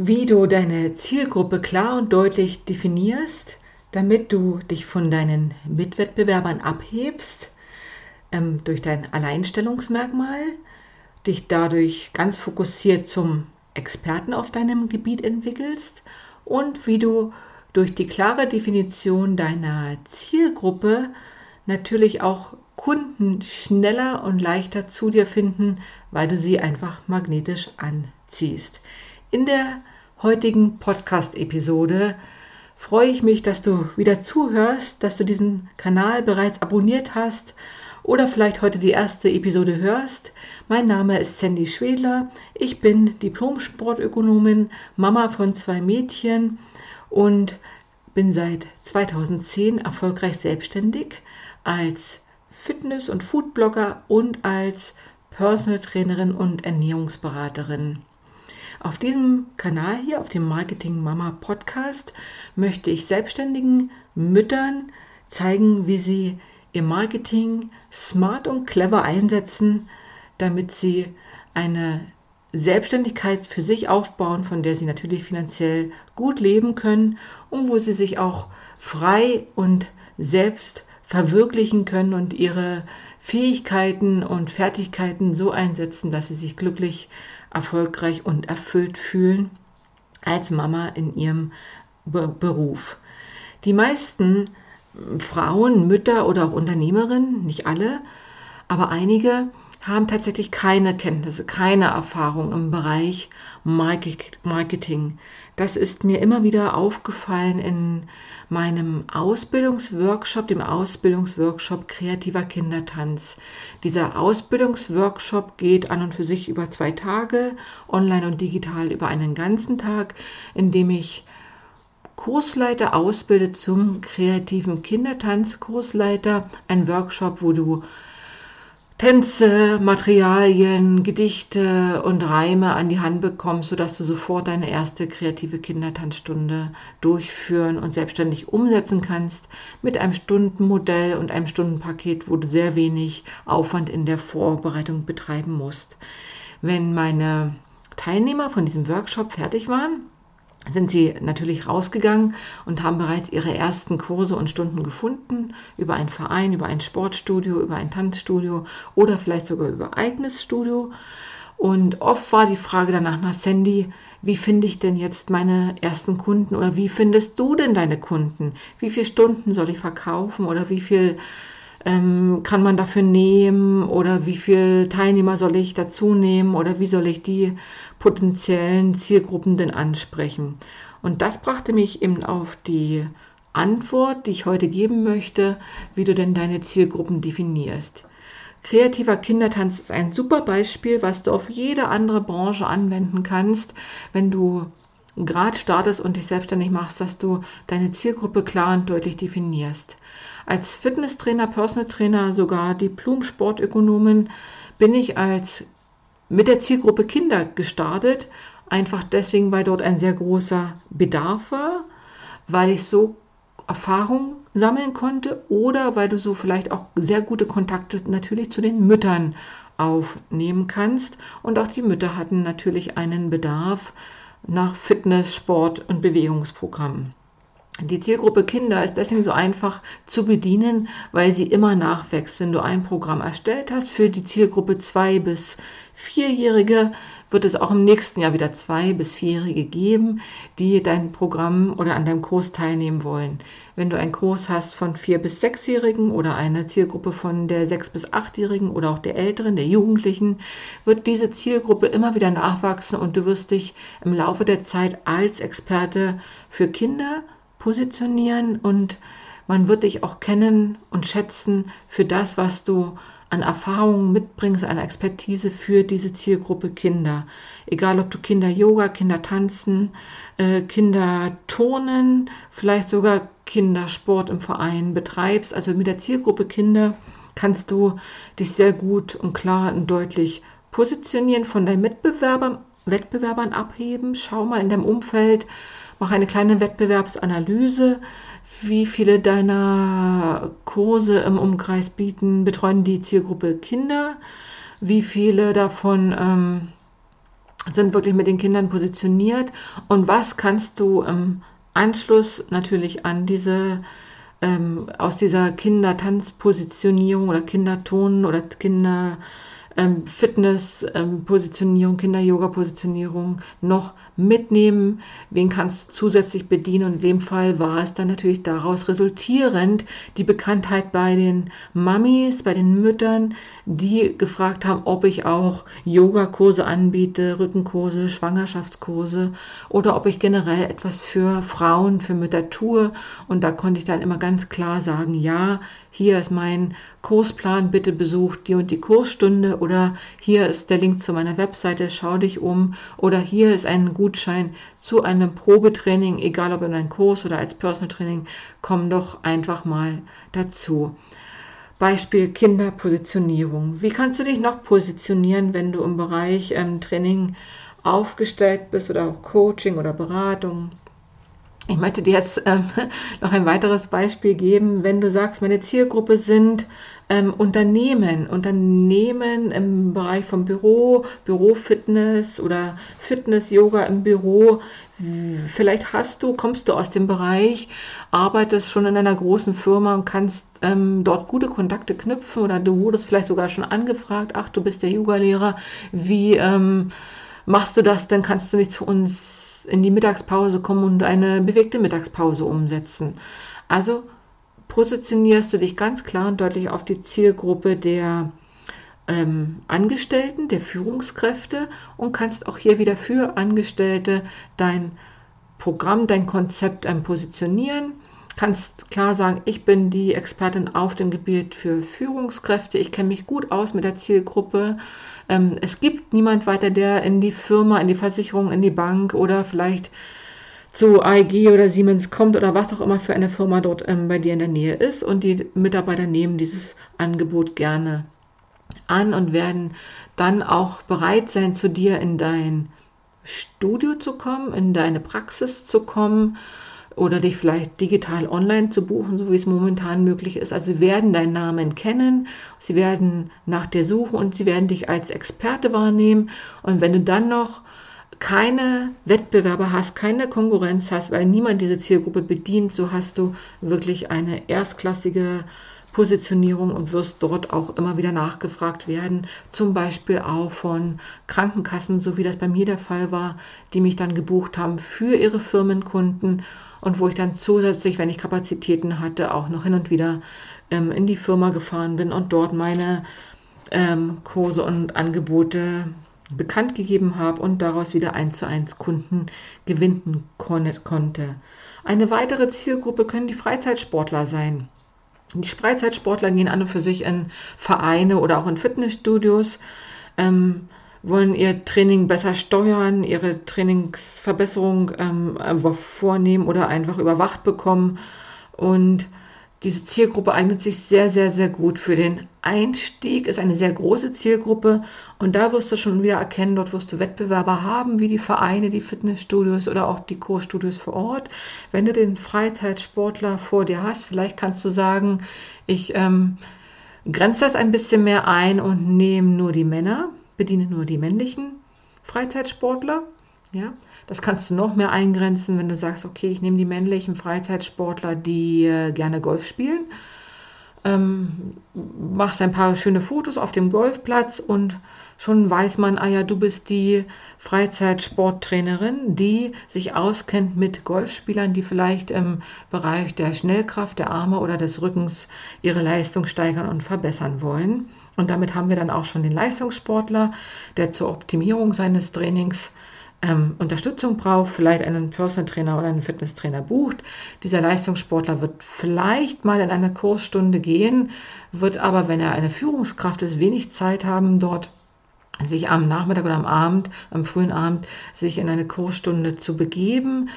wie du deine Zielgruppe klar und deutlich definierst, damit du dich von deinen Mitwettbewerbern abhebst ähm, durch dein Alleinstellungsmerkmal, dich dadurch ganz fokussiert zum Experten auf deinem Gebiet entwickelst und wie du durch die klare Definition deiner Zielgruppe natürlich auch Kunden schneller und leichter zu dir finden, weil du sie einfach magnetisch anziehst. In der heutigen Podcast-Episode freue ich mich, dass du wieder zuhörst, dass du diesen Kanal bereits abonniert hast oder vielleicht heute die erste Episode hörst. Mein Name ist Sandy Schwedler. Ich bin Diplom-Sportökonomin, Mama von zwei Mädchen und bin seit 2010 erfolgreich selbstständig als Fitness- und Foodblogger und als Personal Trainerin und Ernährungsberaterin. Auf diesem Kanal hier, auf dem Marketing Mama Podcast, möchte ich selbstständigen Müttern zeigen, wie sie ihr Marketing smart und clever einsetzen, damit sie eine Selbstständigkeit für sich aufbauen, von der sie natürlich finanziell gut leben können und wo sie sich auch frei und selbst verwirklichen können und ihre Fähigkeiten und Fertigkeiten so einsetzen, dass sie sich glücklich erfolgreich und erfüllt fühlen als Mama in ihrem Be Beruf. Die meisten Frauen, Mütter oder auch Unternehmerinnen, nicht alle, aber einige haben tatsächlich keine Kenntnisse, keine Erfahrung im Bereich Marketing. Das ist mir immer wieder aufgefallen in meinem Ausbildungsworkshop, dem Ausbildungsworkshop Kreativer Kindertanz. Dieser Ausbildungsworkshop geht an und für sich über zwei Tage, online und digital über einen ganzen Tag, in dem ich Kursleiter ausbildet zum kreativen Kindertanz. Kursleiter, ein Workshop, wo du Tänze, Materialien, Gedichte und Reime an die Hand bekommst, sodass du sofort deine erste kreative Kindertanzstunde durchführen und selbstständig umsetzen kannst mit einem Stundenmodell und einem Stundenpaket, wo du sehr wenig Aufwand in der Vorbereitung betreiben musst. Wenn meine Teilnehmer von diesem Workshop fertig waren, sind sie natürlich rausgegangen und haben bereits ihre ersten Kurse und Stunden gefunden über einen Verein, über ein Sportstudio, über ein Tanzstudio oder vielleicht sogar über eigenes Studio. Und oft war die Frage danach nach Sandy, wie finde ich denn jetzt meine ersten Kunden oder wie findest du denn deine Kunden? Wie viele Stunden soll ich verkaufen oder wie viel ähm, kann man dafür nehmen oder wie viele Teilnehmer soll ich dazu nehmen oder wie soll ich die potenziellen Zielgruppen denn ansprechen. Und das brachte mich eben auf die Antwort, die ich heute geben möchte, wie du denn deine Zielgruppen definierst. Kreativer Kindertanz ist ein super Beispiel, was du auf jede andere Branche anwenden kannst, wenn du gerade startest und dich selbstständig machst, dass du deine Zielgruppe klar und deutlich definierst. Als Fitnesstrainer, Personal Trainer, sogar Diplom-Sportökonomin bin ich als mit der Zielgruppe Kinder gestartet, einfach deswegen, weil dort ein sehr großer Bedarf war, weil ich so Erfahrung sammeln konnte oder weil du so vielleicht auch sehr gute Kontakte natürlich zu den Müttern aufnehmen kannst. Und auch die Mütter hatten natürlich einen Bedarf nach Fitness, Sport und Bewegungsprogrammen. Die Zielgruppe Kinder ist deswegen so einfach zu bedienen, weil sie immer nachwächst. Wenn du ein Programm erstellt hast für die Zielgruppe 2 bis 4-Jährige, wird es auch im nächsten Jahr wieder 2 bis 4-Jährige geben, die dein Programm oder an deinem Kurs teilnehmen wollen. Wenn du einen Kurs hast von 4 bis 6-Jährigen oder eine Zielgruppe von der 6 bis 8-Jährigen oder auch der Älteren, der Jugendlichen, wird diese Zielgruppe immer wieder nachwachsen und du wirst dich im Laufe der Zeit als Experte für Kinder positionieren und man wird dich auch kennen und schätzen für das, was du an Erfahrungen mitbringst, an Expertise für diese Zielgruppe Kinder. Egal, ob du Kinder Yoga, Kinder tanzen, äh, Kinder turnen, vielleicht sogar Kindersport im Verein betreibst. Also mit der Zielgruppe Kinder kannst du dich sehr gut und klar und deutlich positionieren, von deinen Mitbewerbern, Wettbewerbern abheben. Schau mal in deinem Umfeld, Mach eine kleine Wettbewerbsanalyse. Wie viele deiner Kurse im Umkreis bieten, betreuen die Zielgruppe Kinder? Wie viele davon ähm, sind wirklich mit den Kindern positioniert und was kannst du im Anschluss natürlich an diese ähm, aus dieser Kindertanzpositionierung oder Kinderton oder Kinder ähm, Fitness-Positionierung, ähm, Kinder-Yoga-Positionierung noch mitnehmen. Wen kannst du zusätzlich bedienen? Und in dem Fall war es dann natürlich daraus resultierend die Bekanntheit bei den Mamis, bei den Müttern, die gefragt haben, ob ich auch Yogakurse anbiete, Rückenkurse, Schwangerschaftskurse oder ob ich generell etwas für Frauen, für Mütter tue. Und da konnte ich dann immer ganz klar sagen, ja, hier ist mein Kursplan, bitte besucht die und die Kursstunde oder hier ist der Link zu meiner Webseite, schau dich um oder hier ist ein Gutschein zu einem Probetraining, egal ob in einem Kurs oder als Personal Training, komm doch einfach mal dazu. Beispiel Kinderpositionierung. Wie kannst du dich noch positionieren, wenn du im Bereich ähm, Training aufgestellt bist oder auch Coaching oder Beratung? Ich möchte dir jetzt ähm, noch ein weiteres Beispiel geben. Wenn du sagst, meine Zielgruppe sind ähm, Unternehmen, Unternehmen im Bereich von Büro, Bürofitness oder Fitness-Yoga im Büro. Vielleicht hast du, kommst du aus dem Bereich, arbeitest schon in einer großen Firma und kannst ähm, dort gute Kontakte knüpfen oder du wurdest vielleicht sogar schon angefragt, ach, du bist der Yoga-Lehrer, wie ähm, machst du das, dann kannst du nicht zu uns in die Mittagspause kommen und eine bewegte Mittagspause umsetzen. Also positionierst du dich ganz klar und deutlich auf die Zielgruppe der ähm, Angestellten, der Führungskräfte und kannst auch hier wieder für Angestellte dein Programm, dein Konzept ähm, positionieren. Kannst klar sagen, ich bin die Expertin auf dem Gebiet für Führungskräfte. Ich kenne mich gut aus mit der Zielgruppe. Ähm, es gibt niemand weiter, der in die Firma, in die Versicherung, in die Bank oder vielleicht zu AEG oder Siemens kommt oder was auch immer für eine Firma dort ähm, bei dir in der Nähe ist. Und die Mitarbeiter nehmen dieses Angebot gerne an und werden dann auch bereit sein, zu dir in dein Studio zu kommen, in deine Praxis zu kommen oder dich vielleicht digital online zu buchen, so wie es momentan möglich ist. Also sie werden deinen Namen kennen, sie werden nach dir suchen und sie werden dich als Experte wahrnehmen. Und wenn du dann noch keine Wettbewerber hast, keine Konkurrenz hast, weil niemand diese Zielgruppe bedient, so hast du wirklich eine erstklassige Positionierung und wirst dort auch immer wieder nachgefragt werden, zum Beispiel auch von Krankenkassen, so wie das bei mir der Fall war, die mich dann gebucht haben für ihre Firmenkunden und wo ich dann zusätzlich, wenn ich Kapazitäten hatte, auch noch hin und wieder ähm, in die Firma gefahren bin und dort meine ähm, Kurse und Angebote bekannt gegeben habe und daraus wieder eins zu eins Kunden gewinnen konnte. Eine weitere Zielgruppe können die Freizeitsportler sein. Die Freizeitsportler gehen an und für sich in Vereine oder auch in Fitnessstudios, ähm, wollen ihr Training besser steuern, ihre Trainingsverbesserung ähm, vornehmen oder einfach überwacht bekommen. Und diese Zielgruppe eignet sich sehr, sehr, sehr gut für den Einstieg, ist eine sehr große Zielgruppe und da wirst du schon wieder erkennen, dort wirst du Wettbewerber haben, wie die Vereine, die Fitnessstudios oder auch die Kursstudios vor Ort. Wenn du den Freizeitsportler vor dir hast, vielleicht kannst du sagen, ich ähm, grenze das ein bisschen mehr ein und nehme nur die Männer, bediene nur die männlichen Freizeitsportler. Ja, das kannst du noch mehr eingrenzen, wenn du sagst, okay, ich nehme die männlichen Freizeitsportler, die äh, gerne Golf spielen, ähm, machst ein paar schöne Fotos auf dem Golfplatz und schon weiß man, ah ja, du bist die Freizeitsporttrainerin, die sich auskennt mit Golfspielern, die vielleicht im Bereich der Schnellkraft, der Arme oder des Rückens ihre Leistung steigern und verbessern wollen. Und damit haben wir dann auch schon den Leistungssportler, der zur Optimierung seines Trainings ähm, Unterstützung braucht, vielleicht einen Personal Trainer oder einen Fitnesstrainer bucht. Dieser Leistungssportler wird vielleicht mal in eine Kursstunde gehen, wird aber, wenn er eine Führungskraft ist, wenig Zeit haben, dort sich am Nachmittag oder am Abend, am frühen Abend, sich in eine Kursstunde zu begeben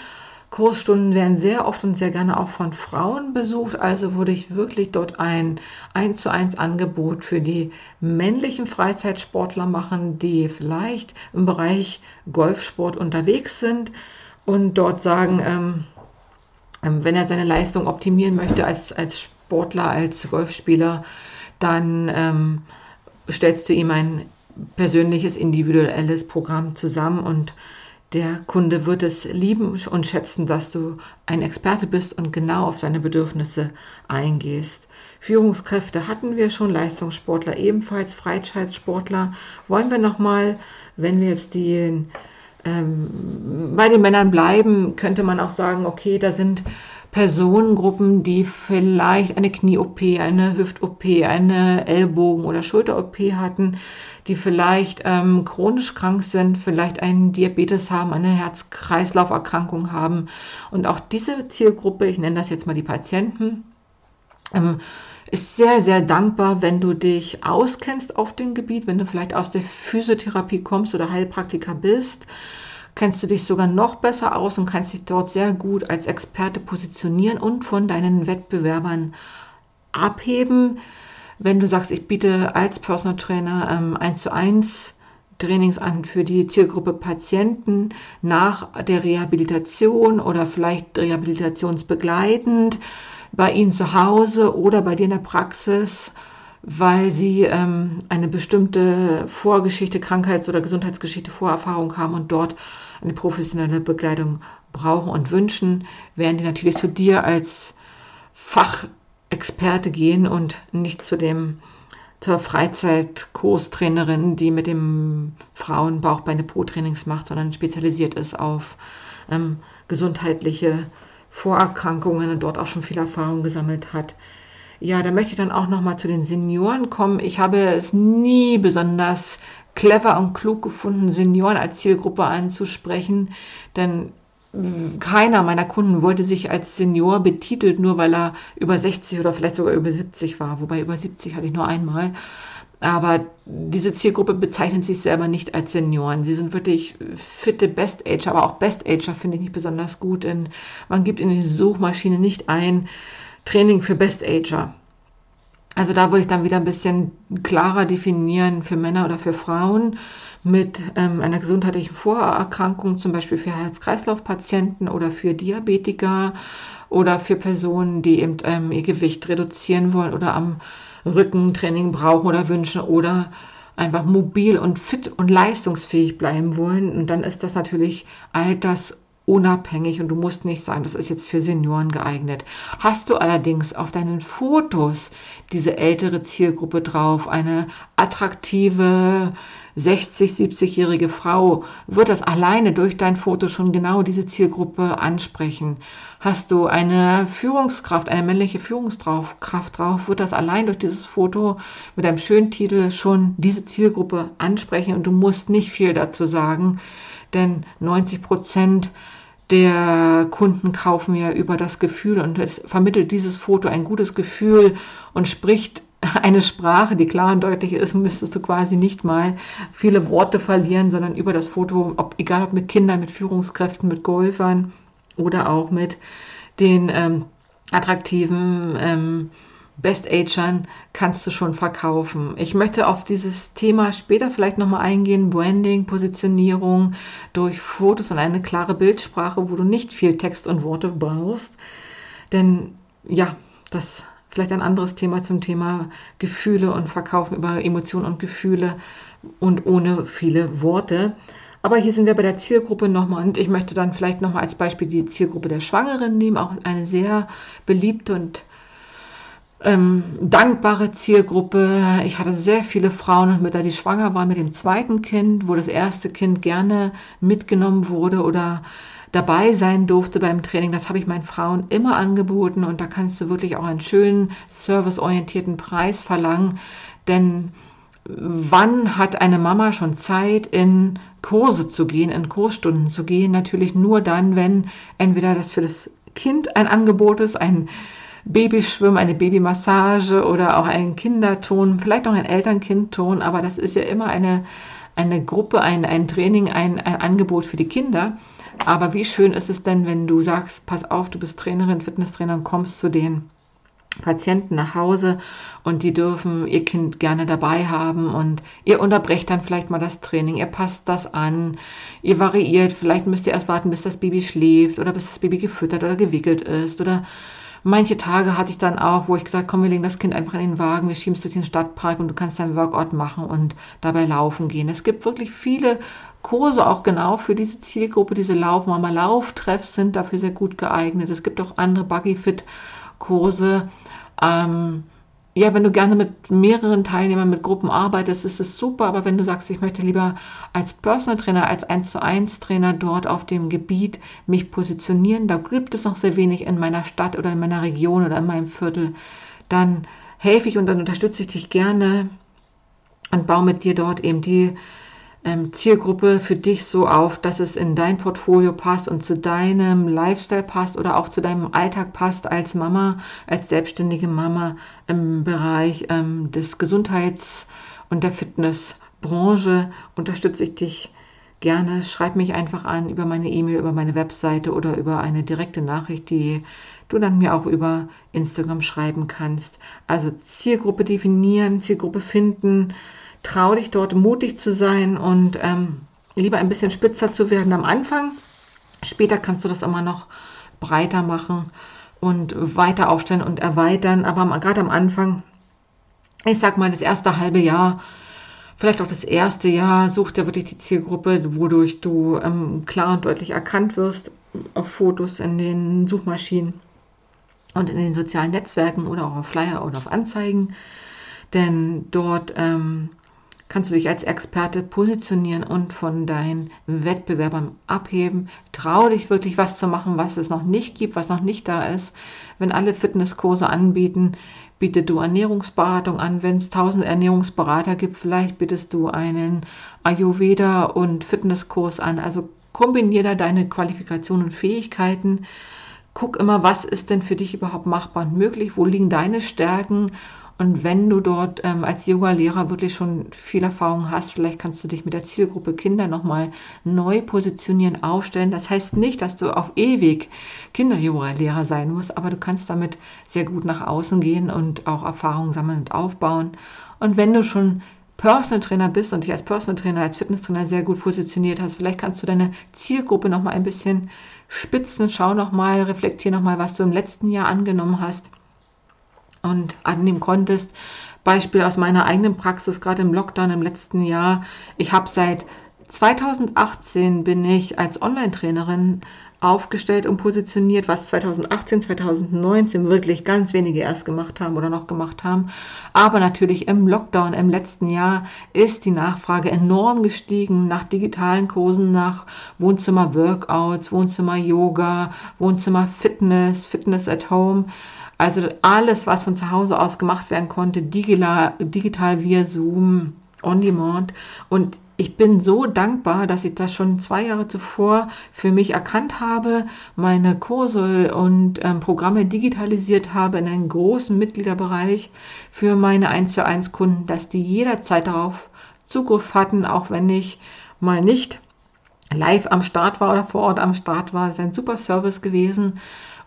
Kursstunden werden sehr oft und sehr gerne auch von Frauen besucht, also würde ich wirklich dort ein 1 zu 1 Angebot für die männlichen Freizeitsportler machen, die vielleicht im Bereich Golfsport unterwegs sind und dort sagen, ähm, ähm, wenn er seine Leistung optimieren möchte als, als Sportler, als Golfspieler, dann ähm, stellst du ihm ein persönliches, individuelles Programm zusammen und der Kunde wird es lieben und schätzen, dass du ein Experte bist und genau auf seine Bedürfnisse eingehst. Führungskräfte hatten wir schon, Leistungssportler ebenfalls, Freizeitsportler. Wollen wir nochmal, wenn wir jetzt die, ähm, bei den Männern bleiben, könnte man auch sagen, okay, da sind Personengruppen, die vielleicht eine Knie-OP, eine Hüft-OP, eine Ellbogen- oder Schulter-OP hatten, die vielleicht ähm, chronisch krank sind, vielleicht einen Diabetes haben, eine Herz-Kreislauf-Erkrankung haben. Und auch diese Zielgruppe, ich nenne das jetzt mal die Patienten, ähm, ist sehr, sehr dankbar, wenn du dich auskennst auf dem Gebiet, wenn du vielleicht aus der Physiotherapie kommst oder Heilpraktiker bist kennst du dich sogar noch besser aus und kannst dich dort sehr gut als Experte positionieren und von deinen Wettbewerbern abheben. Wenn du sagst, ich biete als Personal Trainer ähm, 1 zu 1 Trainings an für die Zielgruppe Patienten nach der Rehabilitation oder vielleicht rehabilitationsbegleitend bei ihnen zu Hause oder bei dir in der Praxis weil sie ähm, eine bestimmte Vorgeschichte, Krankheits- oder Gesundheitsgeschichte, Vorerfahrung haben und dort eine professionelle Begleitung brauchen und wünschen, werden die natürlich zu dir als Fachexperte gehen und nicht zu dem zur Freizeitkurstrainerin, die mit dem Frauen Bauchbeine Po Trainings macht, sondern spezialisiert ist auf ähm, gesundheitliche Vorerkrankungen und dort auch schon viel Erfahrung gesammelt hat. Ja, da möchte ich dann auch noch mal zu den Senioren kommen. Ich habe es nie besonders clever und klug gefunden, Senioren als Zielgruppe anzusprechen, denn keiner meiner Kunden wollte sich als Senior betitelt, nur weil er über 60 oder vielleicht sogar über 70 war. Wobei über 70 hatte ich nur einmal. Aber diese Zielgruppe bezeichnet sich selber nicht als Senioren. Sie sind wirklich fitte Best-Ager, aber auch Best-Ager finde ich nicht besonders gut, denn man gibt in die Suchmaschine nicht ein, Training für Best Ager. Also da würde ich dann wieder ein bisschen klarer definieren für Männer oder für Frauen mit ähm, einer gesundheitlichen Vorerkrankung, zum Beispiel für Herz-Kreislauf-Patienten oder für Diabetiker oder für Personen, die eben ähm, ihr Gewicht reduzieren wollen oder am Rückentraining brauchen oder wünschen oder einfach mobil und fit und leistungsfähig bleiben wollen. Und dann ist das natürlich alters- unabhängig und du musst nicht sagen, das ist jetzt für Senioren geeignet. Hast du allerdings auf deinen Fotos diese ältere Zielgruppe drauf, eine attraktive 60, 70-jährige Frau, wird das alleine durch dein Foto schon genau diese Zielgruppe ansprechen. Hast du eine Führungskraft, eine männliche Führungskraft drauf, wird das allein durch dieses Foto mit einem schönen Titel schon diese Zielgruppe ansprechen und du musst nicht viel dazu sagen, denn 90 Prozent der Kunden kaufen ja über das Gefühl und es vermittelt dieses Foto ein gutes Gefühl und spricht eine Sprache, die klar und deutlich ist, müsstest du quasi nicht mal viele Worte verlieren, sondern über das Foto, ob, egal ob mit Kindern, mit Führungskräften, mit Golfern oder auch mit den ähm, attraktiven ähm, Best-Agern kannst du schon verkaufen. Ich möchte auf dieses Thema später vielleicht nochmal eingehen. Branding, Positionierung durch Fotos und eine klare Bildsprache, wo du nicht viel Text und Worte brauchst. Denn ja, das vielleicht ein anderes Thema zum Thema Gefühle und Verkaufen über Emotionen und Gefühle und ohne viele Worte. Aber hier sind wir bei der Zielgruppe nochmal und ich möchte dann vielleicht nochmal als Beispiel die Zielgruppe der Schwangeren nehmen, auch eine sehr beliebte und ähm, dankbare Zielgruppe. Ich hatte sehr viele Frauen und Mütter, die schwanger waren mit dem zweiten Kind, wo das erste Kind gerne mitgenommen wurde oder dabei sein durfte beim Training. Das habe ich meinen Frauen immer angeboten und da kannst du wirklich auch einen schönen serviceorientierten Preis verlangen, denn wann hat eine Mama schon Zeit, in Kurse zu gehen, in Kursstunden zu gehen? Natürlich nur dann, wenn entweder das für das Kind ein Angebot ist, ein Babyschwimmen, eine Babymassage oder auch ein Kinderton, vielleicht auch ein Elternkindton, aber das ist ja immer eine, eine Gruppe, ein, ein Training, ein, ein Angebot für die Kinder. Aber wie schön ist es denn, wenn du sagst, pass auf, du bist Trainerin, Fitnesstrainer und kommst zu den Patienten nach Hause und die dürfen ihr Kind gerne dabei haben und ihr unterbrecht dann vielleicht mal das Training, ihr passt das an, ihr variiert, vielleicht müsst ihr erst warten, bis das Baby schläft oder bis das Baby gefüttert oder gewickelt ist oder Manche Tage hatte ich dann auch, wo ich gesagt, komm, wir legen das Kind einfach in den Wagen, wir schieben es durch den Stadtpark und du kannst deinen Workout machen und dabei laufen gehen. Es gibt wirklich viele Kurse auch genau für diese Zielgruppe, diese Laufmama Lauftreffs sind dafür sehr gut geeignet. Es gibt auch andere Buggy-Fit Kurse. Ähm, ja, wenn du gerne mit mehreren Teilnehmern, mit Gruppen arbeitest, ist es super. Aber wenn du sagst, ich möchte lieber als Personal Trainer, als 1 zu 1 Trainer dort auf dem Gebiet mich positionieren, da gibt es noch sehr wenig in meiner Stadt oder in meiner Region oder in meinem Viertel, dann helfe ich und dann unterstütze ich dich gerne und baue mit dir dort eben die ähm, Zielgruppe für dich so auf, dass es in dein Portfolio passt und zu deinem Lifestyle passt oder auch zu deinem Alltag passt als Mama, als selbstständige Mama im Bereich ähm, des Gesundheits- und der Fitnessbranche. Unterstütze ich dich gerne. Schreib mich einfach an über meine E-Mail, über meine Webseite oder über eine direkte Nachricht, die du dann mir auch über Instagram schreiben kannst. Also Zielgruppe definieren, Zielgruppe finden trau dich dort mutig zu sein und ähm, lieber ein bisschen spitzer zu werden am Anfang. Später kannst du das immer noch breiter machen und weiter aufstellen und erweitern. Aber gerade am Anfang, ich sag mal, das erste halbe Jahr, vielleicht auch das erste Jahr, such dir wirklich die Zielgruppe, wodurch du ähm, klar und deutlich erkannt wirst auf Fotos in den Suchmaschinen und in den sozialen Netzwerken oder auch auf Flyer oder auf Anzeigen. Denn dort ähm, kannst du dich als Experte positionieren und von deinen Wettbewerbern abheben. Trau dich wirklich was zu machen, was es noch nicht gibt, was noch nicht da ist. Wenn alle Fitnesskurse anbieten, bietest du Ernährungsberatung an. Wenn es tausend Ernährungsberater gibt, vielleicht bietest du einen Ayurveda und Fitnesskurs an. Also kombiniere da deine Qualifikationen und Fähigkeiten. Guck immer, was ist denn für dich überhaupt machbar und möglich? Wo liegen deine Stärken? Und wenn du dort ähm, als Yoga-Lehrer wirklich schon viel Erfahrung hast, vielleicht kannst du dich mit der Zielgruppe Kinder nochmal neu positionieren, aufstellen. Das heißt nicht, dass du auf ewig Kinder-Yoga-Lehrer sein musst, aber du kannst damit sehr gut nach außen gehen und auch Erfahrungen sammeln und aufbauen. Und wenn du schon Personal Trainer bist und dich als Personal Trainer, als Fitnesstrainer sehr gut positioniert hast, vielleicht kannst du deine Zielgruppe nochmal ein bisschen spitzen, schau nochmal, reflektier nochmal, was du im letzten Jahr angenommen hast und annehmen konntest. Beispiel aus meiner eigenen Praxis, gerade im Lockdown im letzten Jahr. Ich habe seit 2018 bin ich als Online-Trainerin aufgestellt und positioniert, was 2018, 2019 wirklich ganz wenige erst gemacht haben oder noch gemacht haben. Aber natürlich im Lockdown im letzten Jahr ist die Nachfrage enorm gestiegen nach digitalen Kursen, nach Wohnzimmer-Workouts, Wohnzimmer-Yoga, Wohnzimmer-Fitness, Fitness at Home. Also alles, was von zu Hause aus gemacht werden konnte, digital, via Zoom, on demand. Und ich bin so dankbar, dass ich das schon zwei Jahre zuvor für mich erkannt habe, meine Kurse und ähm, Programme digitalisiert habe in einen großen Mitgliederbereich für meine 1 zu 1 Kunden, dass die jederzeit darauf Zugriff hatten, auch wenn ich mal nicht live am Start war oder vor Ort am Start war. Das ist ein super Service gewesen.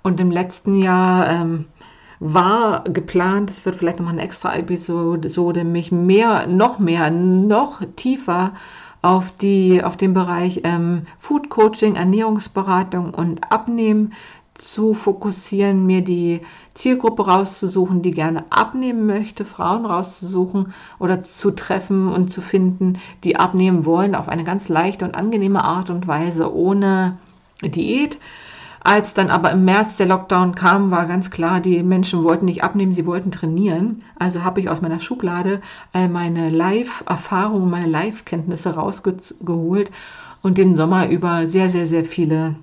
Und im letzten Jahr ähm, war geplant, es wird vielleicht nochmal eine extra Episode, mich mehr, noch mehr, noch tiefer auf, die, auf den Bereich ähm, Food Coaching, Ernährungsberatung und Abnehmen zu fokussieren, mir die Zielgruppe rauszusuchen, die gerne abnehmen möchte, Frauen rauszusuchen oder zu treffen und zu finden, die abnehmen wollen auf eine ganz leichte und angenehme Art und Weise ohne Diät als dann aber im März der Lockdown kam, war ganz klar, die Menschen wollten nicht abnehmen, sie wollten trainieren. Also habe ich aus meiner Schublade all meine Live-Erfahrungen, meine Live-Kenntnisse rausgeholt und den Sommer über sehr, sehr, sehr viele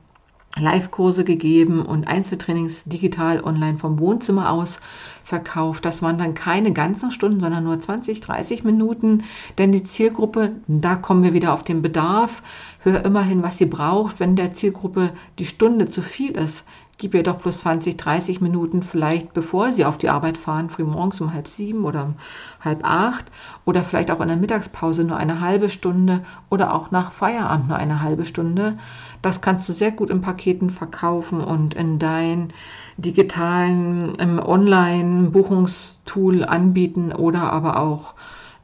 Live-Kurse gegeben und Einzeltrainings digital online vom Wohnzimmer aus verkauft. Das waren dann keine ganzen Stunden, sondern nur 20, 30 Minuten. Denn die Zielgruppe, da kommen wir wieder auf den Bedarf, hör immerhin, was sie braucht. Wenn der Zielgruppe die Stunde zu viel ist, gib ihr doch plus 20, 30 Minuten vielleicht, bevor sie auf die Arbeit fahren, früh morgens um halb sieben oder um halb acht oder vielleicht auch in der Mittagspause nur eine halbe Stunde oder auch nach Feierabend nur eine halbe Stunde. Das kannst du sehr gut in Paketen verkaufen und in dein digitalen ähm, Online-Buchungstool anbieten oder aber auch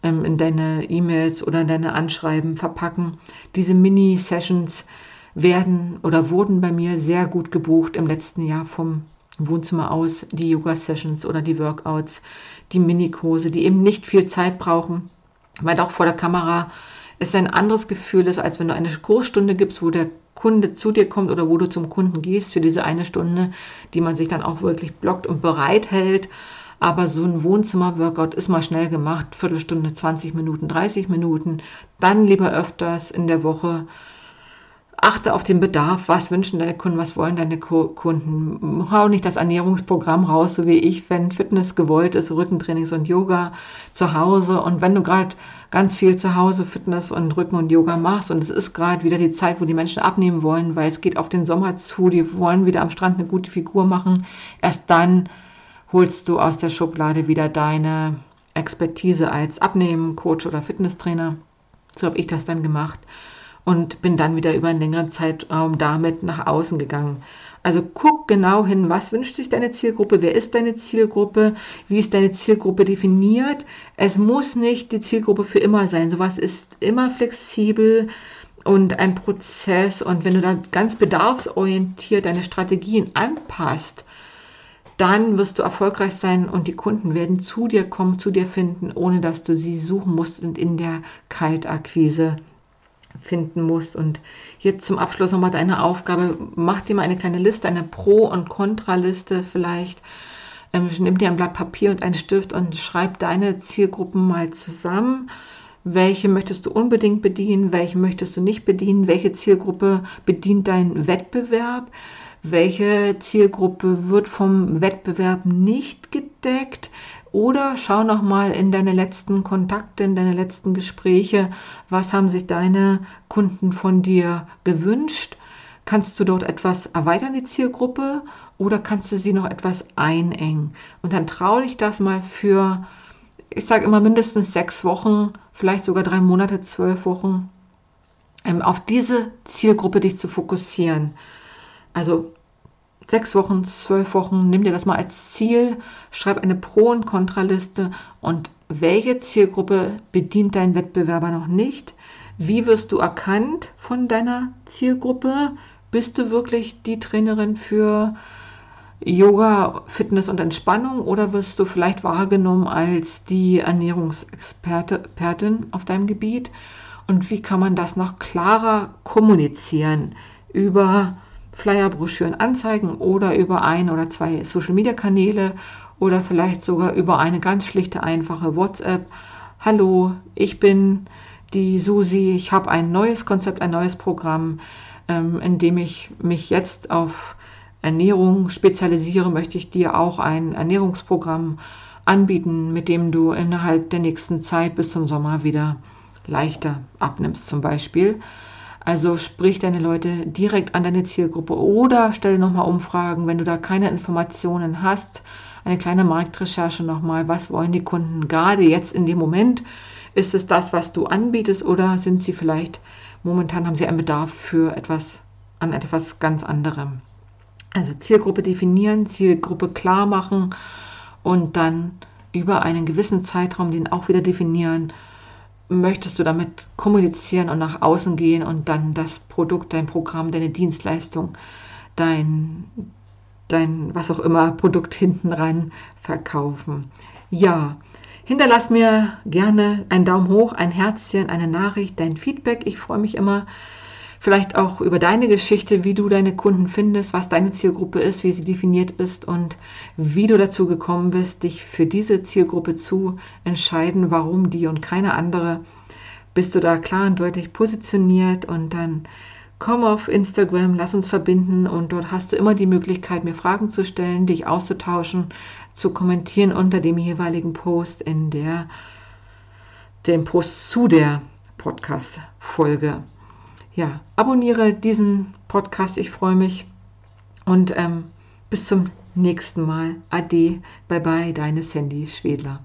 ähm, in deine E-Mails oder in deine Anschreiben verpacken. Diese Mini-Sessions werden oder wurden bei mir sehr gut gebucht im letzten Jahr vom Wohnzimmer aus, die Yoga-Sessions oder die Workouts, die Minikurse, die eben nicht viel Zeit brauchen, weil auch vor der Kamera es ein anderes Gefühl ist, als wenn du eine Kursstunde gibst, wo der Kunde zu dir kommt oder wo du zum Kunden gehst für diese eine Stunde, die man sich dann auch wirklich blockt und bereithält. Aber so ein Wohnzimmer-Workout ist mal schnell gemacht, Viertelstunde, 20 Minuten, 30 Minuten. Dann lieber öfters in der Woche achte auf den Bedarf, was wünschen deine Kunden, was wollen deine Kunden. Hau nicht das Ernährungsprogramm raus, so wie ich, wenn Fitness gewollt ist, Rückentrainings und Yoga zu Hause. Und wenn du gerade ganz viel zu Hause Fitness und Rücken und Yoga machst und es ist gerade wieder die Zeit, wo die Menschen abnehmen wollen, weil es geht auf den Sommer zu, die wollen wieder am Strand eine gute Figur machen, erst dann holst du aus der Schublade wieder deine Expertise als Abnehmen-Coach oder Fitnesstrainer. So habe ich das dann gemacht und bin dann wieder über einen längeren Zeitraum damit nach außen gegangen. Also guck genau hin, was wünscht sich deine Zielgruppe, wer ist deine Zielgruppe, wie ist deine Zielgruppe definiert. Es muss nicht die Zielgruppe für immer sein. Sowas ist immer flexibel und ein Prozess. Und wenn du da ganz bedarfsorientiert deine Strategien anpasst, dann wirst du erfolgreich sein und die Kunden werden zu dir kommen, zu dir finden, ohne dass du sie suchen musst und in der Kaltakquise finden musst. Und jetzt zum Abschluss nochmal deine Aufgabe. Mach dir mal eine kleine Liste, eine Pro- und Kontraliste vielleicht. Ähm, nimm dir ein Blatt Papier und einen Stift und schreib deine Zielgruppen mal zusammen. Welche möchtest du unbedingt bedienen? Welche möchtest du nicht bedienen? Welche Zielgruppe bedient deinen Wettbewerb? Welche Zielgruppe wird vom Wettbewerb nicht gedeckt? Oder schau noch mal in deine letzten Kontakte, in deine letzten Gespräche, was haben sich deine Kunden von dir gewünscht? Kannst du dort etwas erweitern, die Zielgruppe, oder kannst du sie noch etwas einengen? Und dann trau dich das mal für, ich sage immer mindestens sechs Wochen, vielleicht sogar drei Monate, zwölf Wochen, ähm, auf diese Zielgruppe dich zu fokussieren. Also sechs Wochen, zwölf Wochen, nimm dir das mal als Ziel, schreib eine Pro- und Kontraliste und welche Zielgruppe bedient dein Wettbewerber noch nicht? Wie wirst du erkannt von deiner Zielgruppe? Bist du wirklich die Trainerin für Yoga, Fitness und Entspannung oder wirst du vielleicht wahrgenommen als die Ernährungsexpertin auf deinem Gebiet? Und wie kann man das noch klarer kommunizieren über Flyer, Anzeigen oder über ein oder zwei Social-Media-Kanäle oder vielleicht sogar über eine ganz schlichte, einfache WhatsApp. Hallo, ich bin die Susi, ich habe ein neues Konzept, ein neues Programm, ähm, in dem ich mich jetzt auf Ernährung spezialisiere, möchte ich dir auch ein Ernährungsprogramm anbieten, mit dem du innerhalb der nächsten Zeit bis zum Sommer wieder leichter abnimmst zum Beispiel. Also sprich deine Leute direkt an deine Zielgruppe oder stelle nochmal Umfragen, wenn du da keine Informationen hast. Eine kleine Marktrecherche nochmal, was wollen die Kunden gerade jetzt in dem Moment? Ist es das, was du anbietest oder sind sie vielleicht momentan haben sie einen Bedarf für etwas an etwas ganz anderem? Also Zielgruppe definieren, Zielgruppe klar machen und dann über einen gewissen Zeitraum den auch wieder definieren möchtest du damit kommunizieren und nach außen gehen und dann das Produkt, dein Programm, deine Dienstleistung, dein, dein was auch immer Produkt hinten ran verkaufen. Ja, hinterlass mir gerne einen Daumen hoch, ein Herzchen, eine Nachricht, dein Feedback. Ich freue mich immer vielleicht auch über deine Geschichte, wie du deine Kunden findest, was deine Zielgruppe ist, wie sie definiert ist und wie du dazu gekommen bist, dich für diese Zielgruppe zu entscheiden, warum die und keine andere. Bist du da klar und deutlich positioniert und dann komm auf Instagram, lass uns verbinden und dort hast du immer die Möglichkeit, mir Fragen zu stellen, dich auszutauschen, zu kommentieren unter dem jeweiligen Post in der dem Post zu der Podcast-Folge ja, abonniere diesen Podcast. Ich freue mich. Und ähm, bis zum nächsten Mal. Ade, bye bye, deine Sandy Schwedler.